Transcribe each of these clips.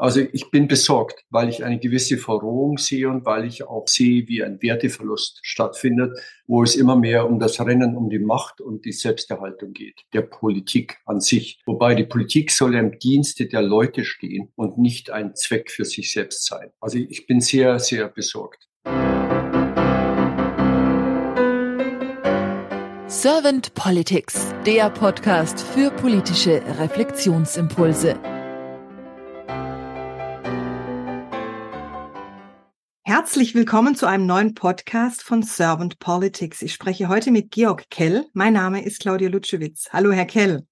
Also ich bin besorgt, weil ich eine gewisse Verrohung sehe und weil ich auch sehe, wie ein Werteverlust stattfindet, wo es immer mehr um das Rennen um die Macht und die Selbsterhaltung geht, der Politik an sich. Wobei die Politik soll im Dienste der Leute stehen und nicht ein Zweck für sich selbst sein. Also ich bin sehr, sehr besorgt. Servant Politics, der Podcast für politische Reflexionsimpulse. Herzlich willkommen zu einem neuen Podcast von Servant Politics. Ich spreche heute mit Georg Kell. Mein Name ist Claudia Lutschewitz. Hallo, Herr Kell.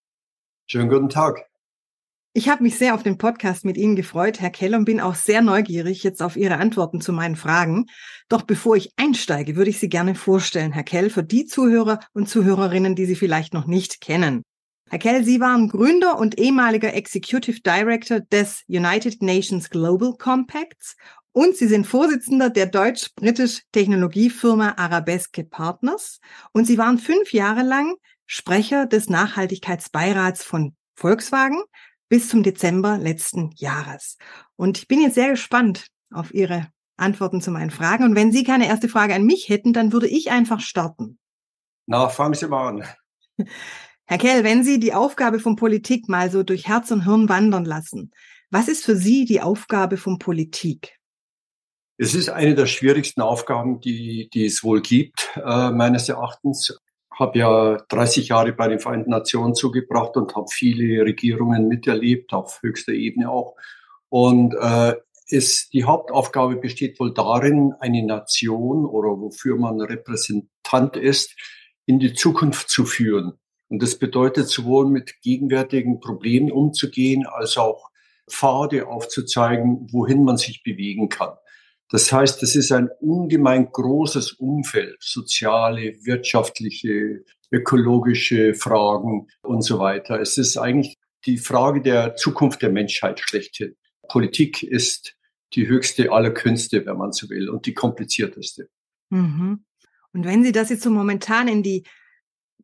Schönen guten Tag. Ich habe mich sehr auf den Podcast mit Ihnen gefreut, Herr Kell, und bin auch sehr neugierig jetzt auf Ihre Antworten zu meinen Fragen. Doch bevor ich einsteige, würde ich Sie gerne vorstellen, Herr Kell, für die Zuhörer und Zuhörerinnen, die Sie vielleicht noch nicht kennen. Herr Kell, Sie waren Gründer und ehemaliger Executive Director des United Nations Global Compacts und Sie sind Vorsitzender der deutsch-britisch Technologiefirma Arabesque Partners. Und Sie waren fünf Jahre lang Sprecher des Nachhaltigkeitsbeirats von Volkswagen bis zum Dezember letzten Jahres. Und ich bin jetzt sehr gespannt auf Ihre Antworten zu meinen Fragen. Und wenn Sie keine erste Frage an mich hätten, dann würde ich einfach starten. Na, fangen Sie mal an. Herr Kell, wenn Sie die Aufgabe von Politik mal so durch Herz und Hirn wandern lassen, was ist für Sie die Aufgabe von Politik? Es ist eine der schwierigsten Aufgaben, die, die es wohl gibt, äh, meines Erachtens. Habe ja 30 Jahre bei den Vereinten Nationen zugebracht und habe viele Regierungen miterlebt, auf höchster Ebene auch. Und äh, ist, die Hauptaufgabe besteht wohl darin, eine Nation oder wofür man Repräsentant ist, in die Zukunft zu führen. Und das bedeutet sowohl mit gegenwärtigen Problemen umzugehen, als auch Pfade aufzuzeigen, wohin man sich bewegen kann. Das heißt, es ist ein ungemein großes Umfeld, soziale, wirtschaftliche, ökologische Fragen und so weiter. Es ist eigentlich die Frage der Zukunft der Menschheit schlechthin. Politik ist die höchste aller Künste, wenn man so will, und die komplizierteste. Mhm. Und wenn Sie das jetzt so momentan in die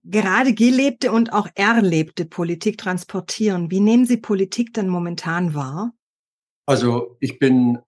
gerade gelebte und auch erlebte Politik transportieren, wie nehmen Sie Politik denn momentan wahr? Also ich bin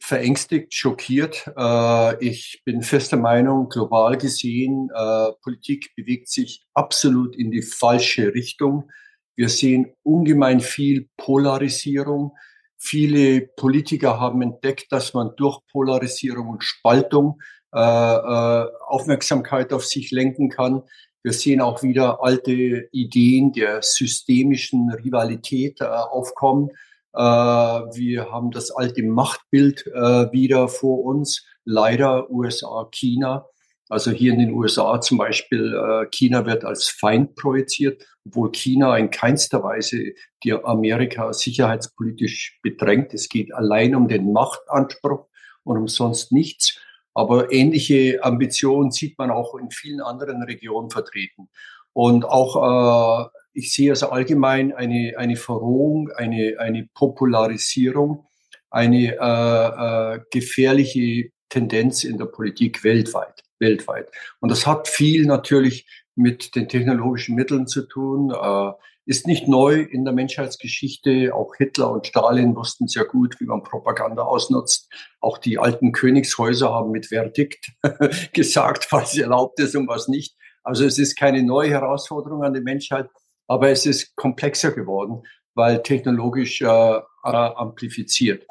verängstigt, schockiert. Äh, ich bin fester Meinung, global gesehen, äh, Politik bewegt sich absolut in die falsche Richtung. Wir sehen ungemein viel Polarisierung. Viele Politiker haben entdeckt, dass man durch Polarisierung und Spaltung äh, Aufmerksamkeit auf sich lenken kann. Wir sehen auch wieder alte Ideen der systemischen Rivalität aufkommen. Äh, wir haben das alte Machtbild äh, wieder vor uns. Leider USA, China. Also hier in den USA zum Beispiel, äh, China wird als Feind projiziert, obwohl China in keinster Weise die Amerika sicherheitspolitisch bedrängt. Es geht allein um den Machtanspruch und um sonst nichts. Aber ähnliche Ambitionen sieht man auch in vielen anderen Regionen vertreten. Und auch ich sehe also allgemein eine, eine Verrohung, eine, eine Popularisierung, eine äh, äh, gefährliche Tendenz in der Politik weltweit, weltweit. Und das hat viel natürlich mit den technologischen Mitteln zu tun, äh, ist nicht neu in der Menschheitsgeschichte. Auch Hitler und Stalin wussten sehr gut, wie man Propaganda ausnutzt. Auch die alten Königshäuser haben mit Verdikt gesagt, was erlaubt ist und was nicht. Also es ist keine neue Herausforderung an die Menschheit. Aber es ist komplexer geworden, weil technologisch äh, äh, amplifiziert.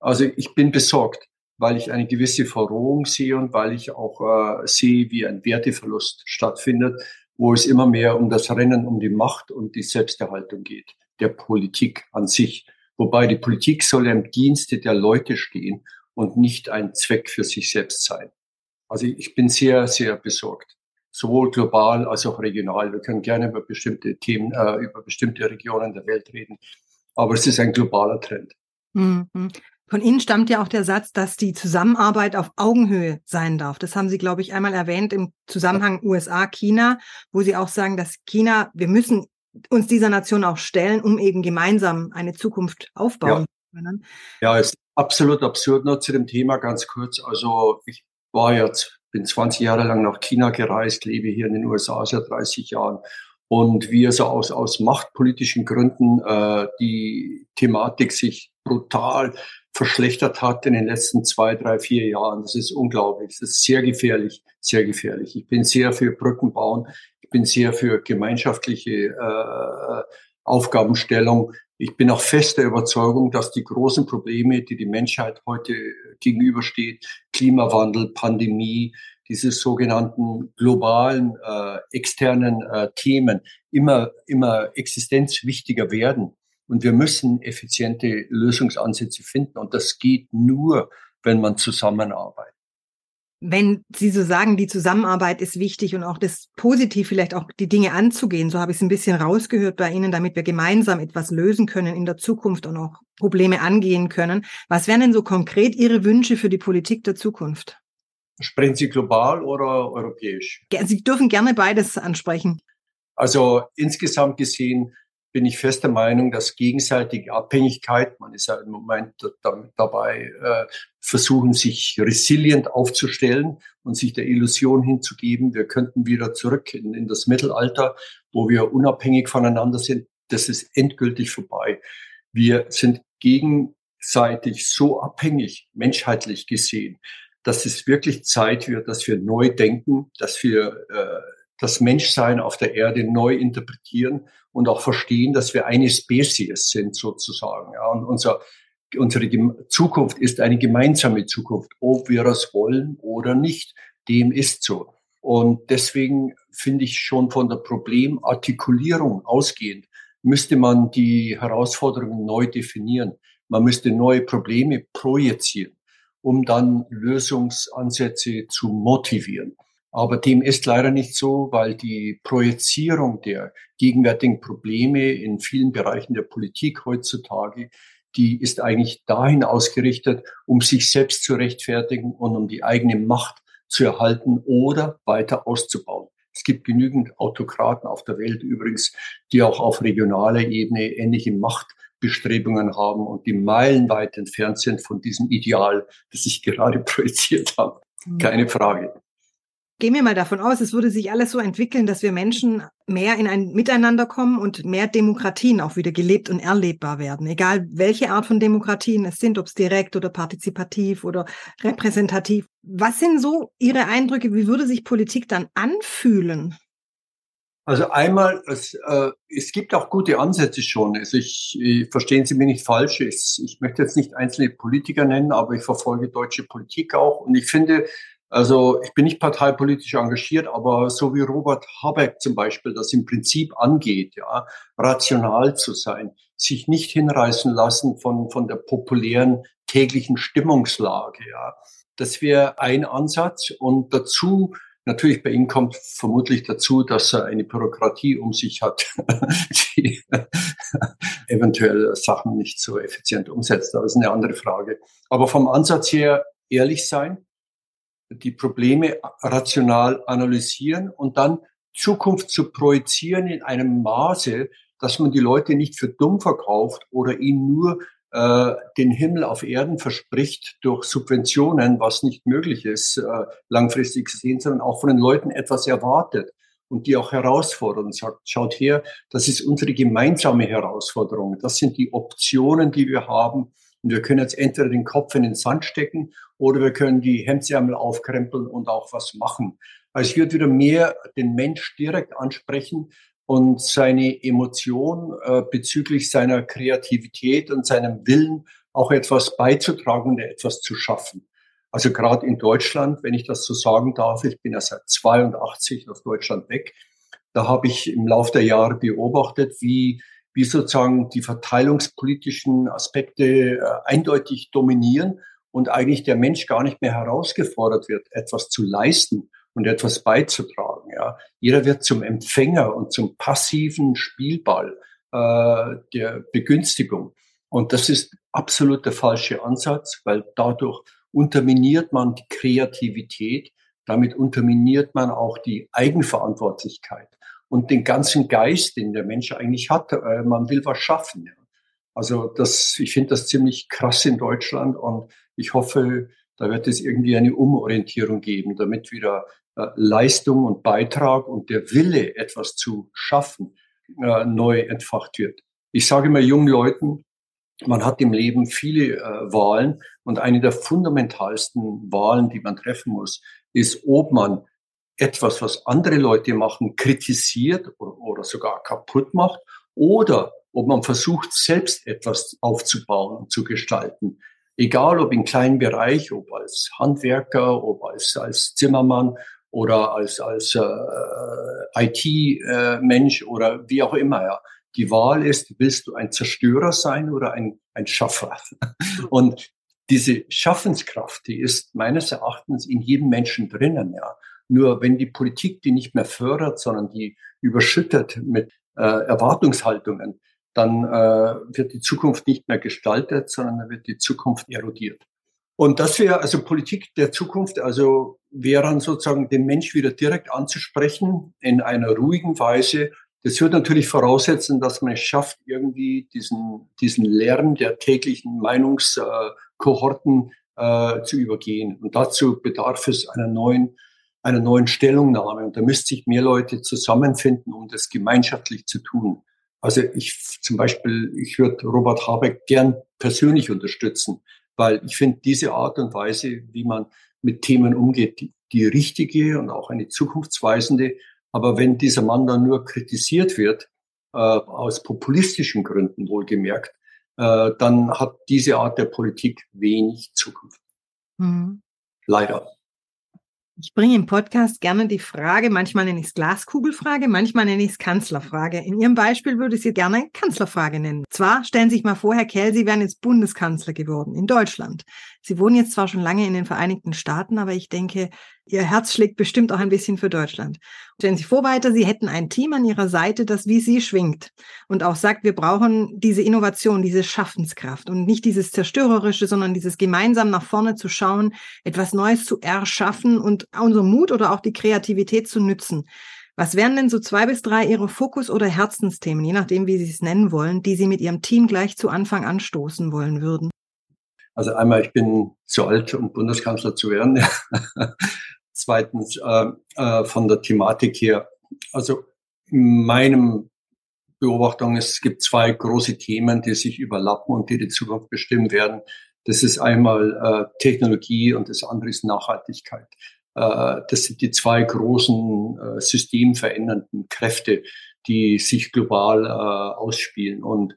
Also ich bin besorgt, weil ich eine gewisse Verrohung sehe und weil ich auch äh, sehe, wie ein Werteverlust stattfindet, wo es immer mehr um das Rennen um die Macht und die Selbsterhaltung geht, der Politik an sich. Wobei die Politik soll im Dienste der Leute stehen und nicht ein Zweck für sich selbst sein. Also ich bin sehr, sehr besorgt sowohl global als auch regional. Wir können gerne über bestimmte Themen, äh, über bestimmte Regionen der Welt reden, aber es ist ein globaler Trend. Mhm. Von Ihnen stammt ja auch der Satz, dass die Zusammenarbeit auf Augenhöhe sein darf. Das haben Sie, glaube ich, einmal erwähnt im Zusammenhang USA-China, wo Sie auch sagen, dass China, wir müssen uns dieser Nation auch stellen, um eben gemeinsam eine Zukunft aufbauen zu können. Ja, es ist absolut absurd. Nur zu dem Thema ganz kurz. Also ich war jetzt bin 20 Jahre lang nach China gereist, lebe hier in den USA seit 30 Jahren. und wie es aus, aus machtpolitischen Gründen äh, die Thematik sich brutal verschlechtert hat in den letzten zwei, drei, vier Jahren. Das ist unglaublich. Das ist sehr gefährlich, sehr gefährlich. Ich bin sehr für Brücken bauen. Ich bin sehr für gemeinschaftliche äh, Aufgabenstellung. Ich bin auch fest der Überzeugung, dass die großen Probleme, die die Menschheit heute gegenübersteht, Klimawandel, Pandemie, diese sogenannten globalen äh, externen äh, Themen immer immer existenzwichtiger werden und wir müssen effiziente Lösungsansätze finden und das geht nur, wenn man zusammenarbeitet. Wenn Sie so sagen, die Zusammenarbeit ist wichtig und auch das positiv vielleicht auch die Dinge anzugehen, so habe ich es ein bisschen rausgehört bei Ihnen, damit wir gemeinsam etwas lösen können in der Zukunft und auch Probleme angehen können. Was wären denn so konkret Ihre Wünsche für die Politik der Zukunft? Sprechen Sie global oder europäisch? Sie dürfen gerne beides ansprechen. Also insgesamt gesehen bin ich fester Meinung, dass gegenseitige Abhängigkeit, man ist ja im Moment dabei, äh, versuchen, sich resilient aufzustellen und sich der Illusion hinzugeben, wir könnten wieder zurück in, in das Mittelalter, wo wir unabhängig voneinander sind. Das ist endgültig vorbei. Wir sind gegenseitig so abhängig, menschheitlich gesehen, dass es wirklich Zeit wird, dass wir neu denken, dass wir äh, das Menschsein auf der Erde neu interpretieren und auch verstehen, dass wir eine Spezies sind sozusagen. Ja, und unser, unsere Zukunft ist eine gemeinsame Zukunft, ob wir das wollen oder nicht. Dem ist so. Und deswegen finde ich schon von der Problemartikulierung ausgehend, müsste man die Herausforderungen neu definieren. Man müsste neue Probleme projizieren um dann Lösungsansätze zu motivieren. Aber dem ist leider nicht so, weil die Projizierung der gegenwärtigen Probleme in vielen Bereichen der Politik heutzutage, die ist eigentlich dahin ausgerichtet, um sich selbst zu rechtfertigen und um die eigene Macht zu erhalten oder weiter auszubauen. Es gibt genügend Autokraten auf der Welt übrigens, die auch auf regionaler Ebene ähnliche Macht Bestrebungen haben und die meilenweit entfernt sind von diesem Ideal, das ich gerade projiziert habe. Mhm. Keine Frage. Gehen wir mal davon aus, es würde sich alles so entwickeln, dass wir Menschen mehr in ein Miteinander kommen und mehr Demokratien auch wieder gelebt und erlebbar werden. Egal welche Art von Demokratien es sind, ob es direkt oder partizipativ oder repräsentativ. Was sind so Ihre Eindrücke? Wie würde sich Politik dann anfühlen? Also einmal, es, äh, es gibt auch gute Ansätze schon. Also ich, ich verstehen Sie mich nicht falsch. Ich, ich möchte jetzt nicht einzelne Politiker nennen, aber ich verfolge deutsche Politik auch. Und ich finde, also ich bin nicht parteipolitisch engagiert, aber so wie Robert Habeck zum Beispiel das im Prinzip angeht, ja, rational zu sein, sich nicht hinreißen lassen von, von der populären täglichen Stimmungslage, ja. Das wäre ein Ansatz. Und dazu Natürlich bei ihm kommt vermutlich dazu, dass er eine Bürokratie um sich hat, die eventuell Sachen nicht so effizient umsetzt. Das ist eine andere Frage. Aber vom Ansatz her ehrlich sein, die Probleme rational analysieren und dann Zukunft zu projizieren in einem Maße, dass man die Leute nicht für dumm verkauft oder ihnen nur äh, den Himmel auf Erden verspricht durch Subventionen, was nicht möglich ist, äh, langfristig gesehen, sondern auch von den Leuten etwas erwartet und die auch herausfordert und sagt, schaut her, das ist unsere gemeinsame Herausforderung. Das sind die Optionen, die wir haben. Und wir können jetzt entweder den Kopf in den Sand stecken oder wir können die Hemdsärmel aufkrempeln und auch was machen. Also ich würde wieder mehr den Mensch direkt ansprechen, und seine Emotion äh, bezüglich seiner Kreativität und seinem Willen, auch etwas beizutragen und etwas zu schaffen. Also gerade in Deutschland, wenn ich das so sagen darf, ich bin ja seit 82 aus Deutschland weg, da habe ich im Laufe der Jahre beobachtet, wie, wie sozusagen die verteilungspolitischen Aspekte äh, eindeutig dominieren und eigentlich der Mensch gar nicht mehr herausgefordert wird, etwas zu leisten und etwas beizutragen. Ja. Jeder wird zum Empfänger und zum passiven Spielball äh, der Begünstigung. Und das ist absolut der falsche Ansatz, weil dadurch unterminiert man die Kreativität, damit unterminiert man auch die Eigenverantwortlichkeit und den ganzen Geist, den der Mensch eigentlich hat. Äh, man will was schaffen. Also das, ich finde das ziemlich krass in Deutschland und ich hoffe, da wird es irgendwie eine Umorientierung geben, damit wieder äh, Leistung und Beitrag und der Wille, etwas zu schaffen, äh, neu entfacht wird. Ich sage immer jungen Leuten, man hat im Leben viele äh, Wahlen und eine der fundamentalsten Wahlen, die man treffen muss, ist, ob man etwas, was andere Leute machen, kritisiert oder, sogar kaputt macht oder ob man versucht, selbst etwas aufzubauen und zu gestalten. Egal ob in kleinen Bereich, ob als Handwerker, ob als, als Zimmermann oder als, als äh, IT-Mensch äh, oder wie auch immer. Ja. Die Wahl ist, willst du ein Zerstörer sein oder ein, ein Schaffer? Und diese Schaffenskraft, die ist meines Erachtens in jedem Menschen drinnen. Ja. Nur wenn die Politik die nicht mehr fördert, sondern die überschüttet mit äh, Erwartungshaltungen, dann äh, wird die Zukunft nicht mehr gestaltet, sondern dann wird die Zukunft erodiert. Und das wäre also Politik der Zukunft, also wäre sozusagen den Mensch wieder direkt anzusprechen in einer ruhigen Weise. Das wird natürlich voraussetzen, dass man es schafft, irgendwie diesen, diesen Lärm der täglichen Meinungskohorten äh, zu übergehen. Und dazu bedarf es einer neuen, einer neuen Stellungnahme. Und da müsste sich mehr Leute zusammenfinden, um das gemeinschaftlich zu tun. Also ich zum Beispiel, ich würde Robert Habeck gern persönlich unterstützen, weil ich finde diese Art und Weise, wie man mit Themen umgeht, die, die richtige und auch eine zukunftsweisende. Aber wenn dieser Mann dann nur kritisiert wird, äh, aus populistischen Gründen wohlgemerkt, äh, dann hat diese Art der Politik wenig Zukunft. Mhm. Leider. Ich bringe im Podcast gerne die Frage, manchmal nenne ich es Glaskugelfrage, manchmal nenne ich es Kanzlerfrage. In Ihrem Beispiel würde ich sie gerne Kanzlerfrage nennen. Zwar stellen Sie sich mal vor, Herr Kell, Sie wären jetzt Bundeskanzler geworden in Deutschland. Sie wohnen jetzt zwar schon lange in den Vereinigten Staaten, aber ich denke, Ihr Herz schlägt bestimmt auch ein bisschen für Deutschland. Stellen Sie vor weiter, Sie hätten ein Team an Ihrer Seite, das wie Sie schwingt und auch sagt, wir brauchen diese Innovation, diese Schaffenskraft und nicht dieses Zerstörerische, sondern dieses gemeinsam nach vorne zu schauen, etwas Neues zu erschaffen und unser Mut oder auch die Kreativität zu nützen. Was wären denn so zwei bis drei Ihre Fokus- oder Herzensthemen, je nachdem, wie Sie es nennen wollen, die Sie mit Ihrem Team gleich zu Anfang anstoßen wollen würden? Also einmal, ich bin zu alt, um Bundeskanzler zu werden. Zweitens, äh, äh, von der Thematik her, also in meinem Beobachtung, es gibt zwei große Themen, die sich überlappen und die die Zukunft bestimmen werden. Das ist einmal äh, Technologie und das andere ist Nachhaltigkeit. Äh, das sind die zwei großen äh, systemverändernden Kräfte, die sich global äh, ausspielen. Und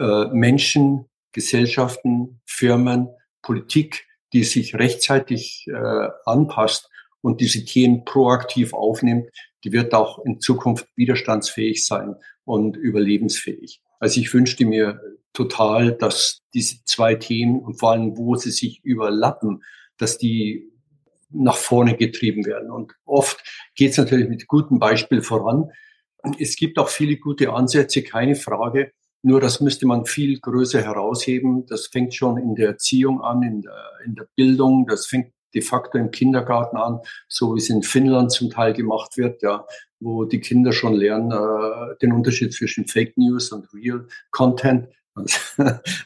äh, Menschen Gesellschaften, Firmen, Politik, die sich rechtzeitig äh, anpasst und diese Themen proaktiv aufnimmt, die wird auch in Zukunft widerstandsfähig sein und überlebensfähig. Also ich wünschte mir total, dass diese zwei Themen und vor allem, wo sie sich überlappen, dass die nach vorne getrieben werden. Und oft geht es natürlich mit gutem Beispiel voran. Es gibt auch viele gute Ansätze, keine Frage. Nur das müsste man viel größer herausheben. Das fängt schon in der Erziehung an, in der, in der Bildung. Das fängt de facto im Kindergarten an, so wie es in Finnland zum Teil gemacht wird, ja, wo die Kinder schon lernen äh, den Unterschied zwischen Fake News und Real Content.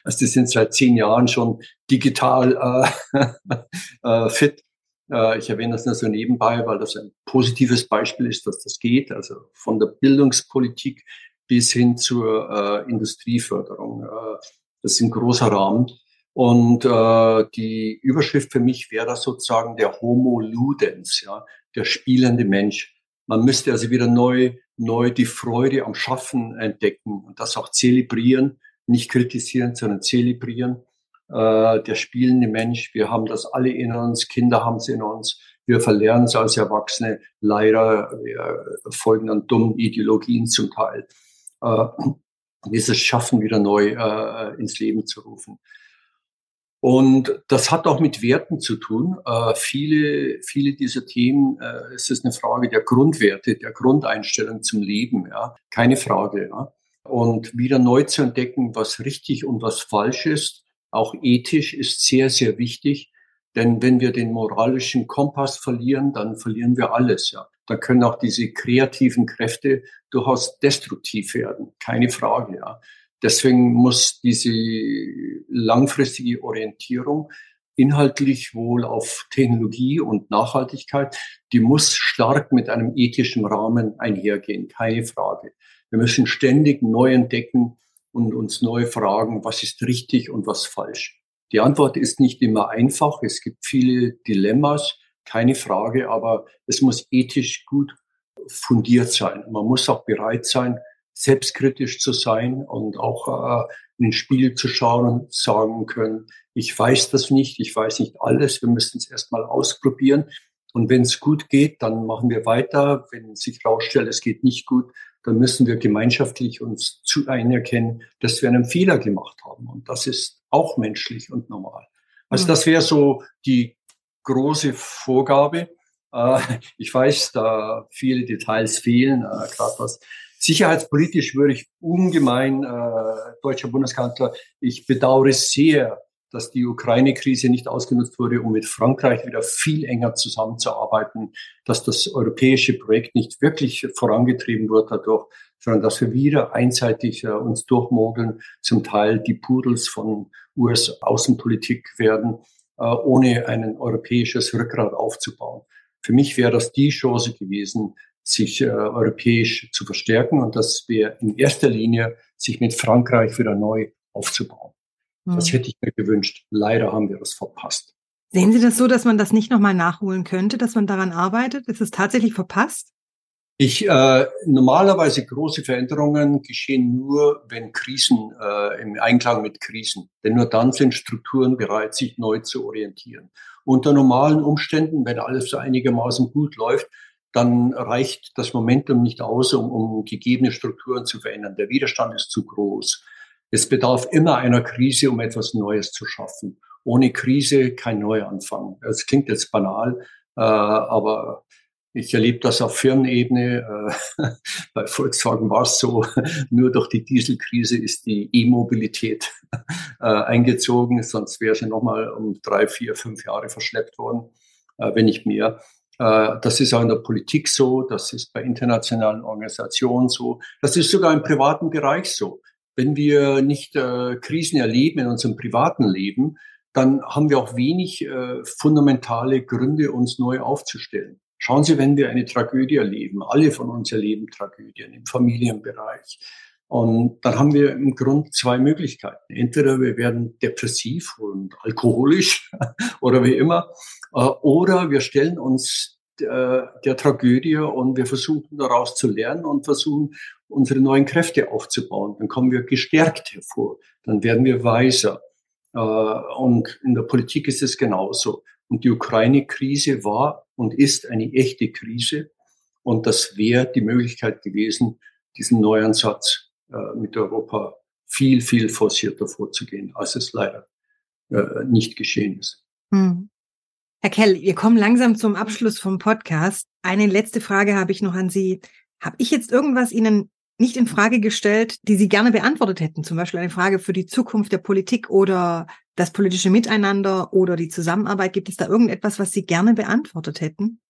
Also die sind seit zehn Jahren schon digital äh, äh, fit. Äh, ich erwähne das nur so nebenbei, weil das ein positives Beispiel ist, dass das geht. Also von der Bildungspolitik bis hin zur äh, Industrieförderung. Äh, das ist ein großer Rahmen. Und äh, die Überschrift für mich wäre sozusagen der Homo Ludens, ja, der spielende Mensch. Man müsste also wieder neu, neu die Freude am Schaffen entdecken und das auch zelebrieren, nicht kritisieren, sondern zelebrieren. Äh, der spielende Mensch, wir haben das alle in uns, Kinder haben es in uns, wir verlernen es als Erwachsene. Leider, folgen dann dummen Ideologien zum Teil äh, dieses Schaffen wieder neu äh, ins Leben zu rufen. Und das hat auch mit Werten zu tun. Äh, viele, viele dieser Themen, äh, es ist eine Frage der Grundwerte, der Grundeinstellung zum Leben, ja, keine Frage. Ja. Und wieder neu zu entdecken, was richtig und was falsch ist, auch ethisch, ist sehr, sehr wichtig. Denn wenn wir den moralischen Kompass verlieren, dann verlieren wir alles. Ja da können auch diese kreativen Kräfte durchaus destruktiv werden. Keine Frage, ja. Deswegen muss diese langfristige Orientierung inhaltlich wohl auf Technologie und Nachhaltigkeit. Die muss stark mit einem ethischen Rahmen einhergehen, keine Frage. Wir müssen ständig neu entdecken und uns neu fragen, was ist richtig und was falsch. Die Antwort ist nicht immer einfach. Es gibt viele Dilemmas, keine Frage, aber es muss ethisch gut fundiert sein. Man muss auch bereit sein, selbstkritisch zu sein und auch äh, in den Spiegel zu schauen und sagen können, ich weiß das nicht, ich weiß nicht alles, wir müssen es erstmal ausprobieren. Und wenn es gut geht, dann machen wir weiter. Wenn sich herausstellt, es geht nicht gut, dann müssen wir gemeinschaftlich uns zu einerkennen, dass wir einen Fehler gemacht haben. Und das ist auch menschlich und normal. Also mhm. das wäre so die große Vorgabe. Äh, ich weiß, da viele Details fehlen, äh, gerade was sicherheitspolitisch würde ich ungemein, äh, deutscher Bundeskanzler, ich bedauere sehr, dass die Ukraine-Krise nicht ausgenutzt wurde, um mit Frankreich wieder viel enger zusammenzuarbeiten, dass das europäische Projekt nicht wirklich vorangetrieben wird dadurch, sondern dass wir wieder einseitig äh, uns durchmogeln, zum Teil die Pudels von US-Außenpolitik werden, äh, ohne ein europäisches Rückgrat aufzubauen. Für mich wäre das die Chance gewesen, sich äh, europäisch zu verstärken und das wäre in erster Linie, sich mit Frankreich wieder neu aufzubauen. Mhm. Das hätte ich mir gewünscht. Leider haben wir das verpasst. Sehen Sie das so, dass man das nicht nochmal nachholen könnte, dass man daran arbeitet? Ist es tatsächlich verpasst? Ich äh, normalerweise große Veränderungen geschehen nur, wenn Krisen äh, im Einklang mit Krisen. Denn nur dann sind Strukturen bereit, sich neu zu orientieren. Unter normalen Umständen, wenn alles so einigermaßen gut läuft, dann reicht das Momentum nicht aus, um, um gegebene Strukturen zu verändern. Der Widerstand ist zu groß. Es bedarf immer einer Krise, um etwas Neues zu schaffen. Ohne Krise kein Neuanfang. Das klingt jetzt banal, äh, aber ich erlebe das auf Firmenebene. Äh, bei Volkswagen war es so, nur durch die Dieselkrise ist die E-Mobilität äh, eingezogen, sonst wäre sie nochmal um drei, vier, fünf Jahre verschleppt worden, äh, wenn nicht mehr. Äh, das ist auch in der Politik so, das ist bei internationalen Organisationen so, das ist sogar im privaten Bereich so wenn wir nicht äh, Krisen erleben in unserem privaten Leben, dann haben wir auch wenig äh, fundamentale Gründe, uns neu aufzustellen. Schauen Sie, wenn wir eine Tragödie erleben, alle von uns erleben Tragödien im Familienbereich. Und dann haben wir im Grunde zwei Möglichkeiten. Entweder wir werden depressiv und alkoholisch oder wie immer, äh, oder wir stellen uns der, der Tragödie und wir versuchen daraus zu lernen und versuchen unsere neuen Kräfte aufzubauen. Dann kommen wir gestärkt hervor. Dann werden wir weiser. Äh, und in der Politik ist es genauso. Und die Ukraine-Krise war und ist eine echte Krise. Und das wäre die Möglichkeit gewesen, diesen Neuansatz äh, mit Europa viel, viel forcierter vorzugehen, als es leider äh, nicht geschehen ist. Hm. Herr Kell, wir kommen langsam zum Abschluss vom Podcast. Eine letzte Frage habe ich noch an Sie. Habe ich jetzt irgendwas Ihnen nicht in Frage gestellt, die Sie gerne beantwortet hätten? Zum Beispiel eine Frage für die Zukunft der Politik oder das politische Miteinander oder die Zusammenarbeit. Gibt es da irgendetwas, was Sie gerne beantwortet hätten?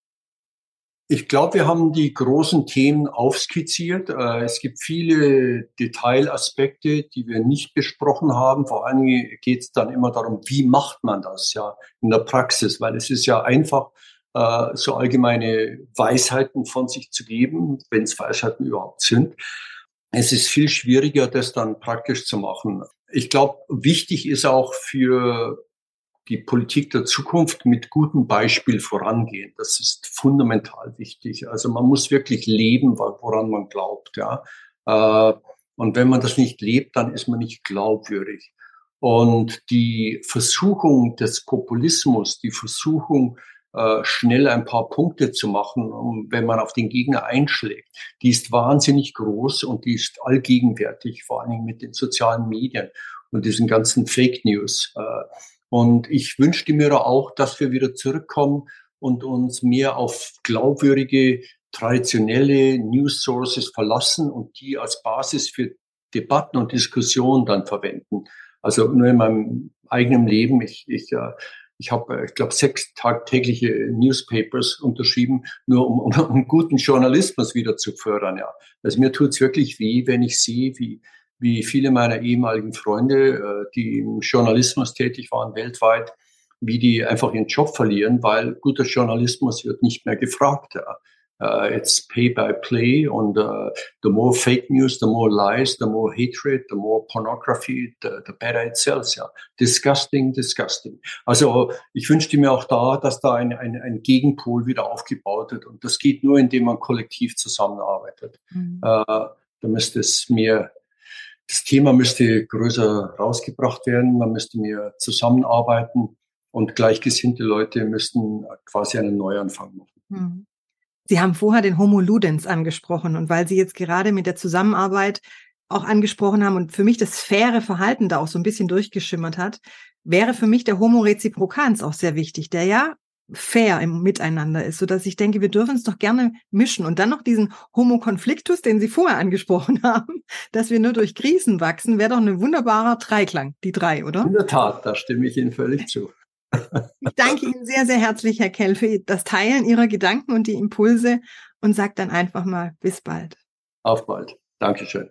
Ich glaube, wir haben die großen Themen aufskizziert. Äh, es gibt viele Detailaspekte, die wir nicht besprochen haben. Vor allem geht es dann immer darum, wie macht man das ja in der Praxis, weil es ist ja einfach, äh, so allgemeine Weisheiten von sich zu geben, wenn es Weisheiten überhaupt sind. Es ist viel schwieriger, das dann praktisch zu machen. Ich glaube, wichtig ist auch für die Politik der Zukunft mit gutem Beispiel vorangehen. Das ist fundamental wichtig. Also man muss wirklich leben, woran man glaubt. Ja. Äh, und wenn man das nicht lebt, dann ist man nicht glaubwürdig. Und die Versuchung des Populismus, die Versuchung, äh, schnell ein paar Punkte zu machen, wenn man auf den Gegner einschlägt, die ist wahnsinnig groß und die ist allgegenwärtig, vor allen Dingen mit den sozialen Medien und diesen ganzen Fake News. Äh, und ich wünschte mir auch, dass wir wieder zurückkommen und uns mehr auf glaubwürdige, traditionelle News Sources verlassen und die als Basis für Debatten und Diskussionen dann verwenden. Also nur in meinem eigenen Leben, ich, ich, äh, ich habe, ich glaube, sechs tagtägliche Newspapers unterschrieben, nur um, um, um guten Journalismus wieder zu fördern. Ja. Also mir tut's wirklich weh, wenn ich sehe, wie wie viele meiner ehemaligen Freunde, äh, die im Journalismus tätig waren weltweit, wie die einfach ihren Job verlieren, weil guter Journalismus wird nicht mehr gefragt. Uh, it's pay by play und uh, the more fake news, the more lies, the more hatred, the more pornography, the, the better it sells. Ja. Disgusting, disgusting. Also ich wünschte mir auch da, dass da ein, ein, ein Gegenpol wieder aufgebaut wird und das geht nur, indem man kollektiv zusammenarbeitet. Mhm. Uh, da müsste es mehr das Thema müsste größer rausgebracht werden, man müsste mehr zusammenarbeiten und gleichgesinnte Leute müssten quasi einen Neuanfang machen. Hm. Sie haben vorher den Homo Ludens angesprochen und weil Sie jetzt gerade mit der Zusammenarbeit auch angesprochen haben und für mich das faire Verhalten da auch so ein bisschen durchgeschimmert hat, wäre für mich der Homo reciprocans auch sehr wichtig, der ja fair im Miteinander ist, so dass ich denke, wir dürfen es doch gerne mischen und dann noch diesen Homo conflictus, den Sie vorher angesprochen haben, dass wir nur durch Krisen wachsen, wäre doch ein wunderbarer Dreiklang, die drei, oder? In der Tat, da stimme ich Ihnen völlig zu. Ich danke Ihnen sehr, sehr herzlich, Herr Kell, für das Teilen Ihrer Gedanken und die Impulse und sage dann einfach mal bis bald. Auf bald. Dankeschön.